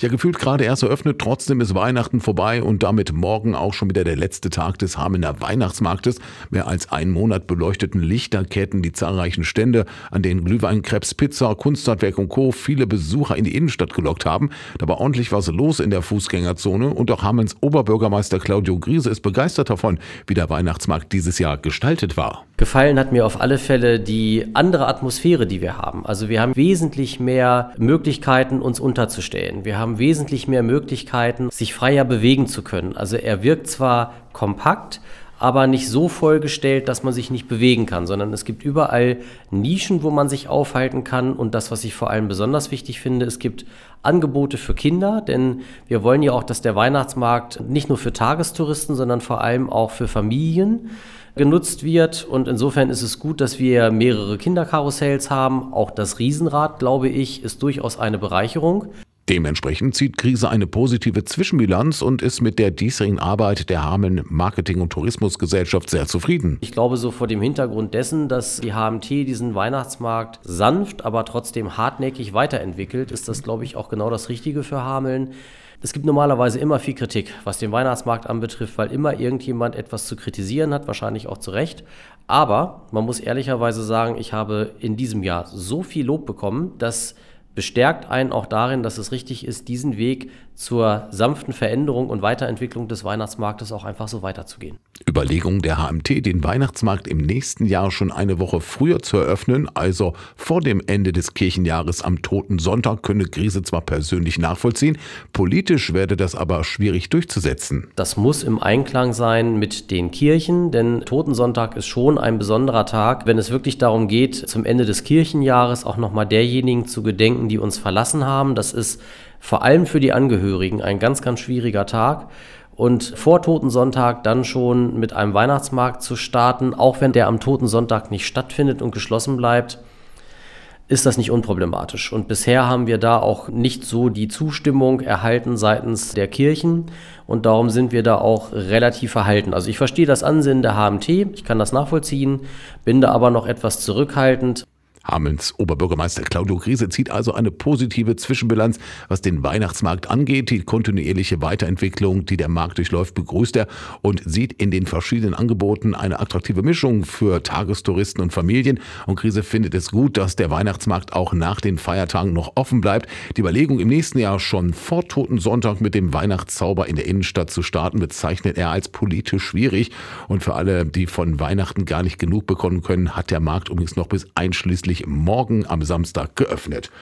Ja, gefühlt gerade erst eröffnet, trotzdem ist Weihnachten vorbei und damit morgen auch schon wieder der letzte Tag des Hamener Weihnachtsmarktes. Mehr als einen Monat beleuchteten Lichterketten die zahlreichen Stände, an denen Glühwein, Krebs, Pizza, Kunsthandwerk und Co. viele Besucher in die Innenstadt gelockt haben. Da war ordentlich was los in der Fußgängerzone und auch Hamens Oberbürgermeister Claudio Griese ist begeistert davon, wie der Weihnachtsmarkt dieses Jahr gestaltet war. Gefallen hat mir auf alle Fälle die andere Atmosphäre, die wir haben. Also wir haben wesentlich mehr Möglichkeiten, uns unterzustellen. Wir haben haben wesentlich mehr Möglichkeiten, sich freier bewegen zu können. Also er wirkt zwar kompakt, aber nicht so vollgestellt, dass man sich nicht bewegen kann, sondern es gibt überall Nischen, wo man sich aufhalten kann. Und das, was ich vor allem besonders wichtig finde, es gibt Angebote für Kinder, denn wir wollen ja auch, dass der Weihnachtsmarkt nicht nur für Tagestouristen, sondern vor allem auch für Familien genutzt wird. Und insofern ist es gut, dass wir mehrere Kinderkarussells haben. Auch das Riesenrad, glaube ich, ist durchaus eine Bereicherung. Dementsprechend zieht Krise eine positive Zwischenbilanz und ist mit der diesjährigen Arbeit der Hameln Marketing- und Tourismusgesellschaft sehr zufrieden. Ich glaube, so vor dem Hintergrund dessen, dass die HMT diesen Weihnachtsmarkt sanft, aber trotzdem hartnäckig weiterentwickelt, ist das, glaube ich, auch genau das Richtige für Hameln. Es gibt normalerweise immer viel Kritik, was den Weihnachtsmarkt anbetrifft, weil immer irgendjemand etwas zu kritisieren hat, wahrscheinlich auch zu Recht. Aber man muss ehrlicherweise sagen, ich habe in diesem Jahr so viel Lob bekommen, dass bestärkt einen auch darin, dass es richtig ist, diesen Weg zur sanften Veränderung und Weiterentwicklung des Weihnachtsmarktes auch einfach so weiterzugehen. Überlegung der HMT, den Weihnachtsmarkt im nächsten Jahr schon eine Woche früher zu eröffnen, also vor dem Ende des Kirchenjahres am Toten Sonntag, könne Krise zwar persönlich nachvollziehen, politisch werde das aber schwierig durchzusetzen. Das muss im Einklang sein mit den Kirchen, denn Totensonntag ist schon ein besonderer Tag, wenn es wirklich darum geht, zum Ende des Kirchenjahres auch nochmal derjenigen zu gedenken, die uns verlassen haben. Das ist vor allem für die Angehörigen ein ganz, ganz schwieriger Tag und vor Totensonntag dann schon mit einem Weihnachtsmarkt zu starten, auch wenn der am Totensonntag nicht stattfindet und geschlossen bleibt, ist das nicht unproblematisch. Und bisher haben wir da auch nicht so die Zustimmung erhalten seitens der Kirchen und darum sind wir da auch relativ verhalten. Also ich verstehe das Ansinnen der HMT, ich kann das nachvollziehen, bin da aber noch etwas zurückhaltend. Hamelns Oberbürgermeister Claudio Krise zieht also eine positive Zwischenbilanz, was den Weihnachtsmarkt angeht. Die kontinuierliche Weiterentwicklung, die der Markt durchläuft, begrüßt er und sieht in den verschiedenen Angeboten eine attraktive Mischung für Tagestouristen und Familien. Und Krise findet es gut, dass der Weihnachtsmarkt auch nach den Feiertagen noch offen bleibt. Die Überlegung, im nächsten Jahr schon vor Toten Sonntag mit dem Weihnachtszauber in der Innenstadt zu starten, bezeichnet er als politisch schwierig. Und für alle, die von Weihnachten gar nicht genug bekommen können, hat der Markt übrigens noch bis einschließlich morgen am Samstag geöffnet.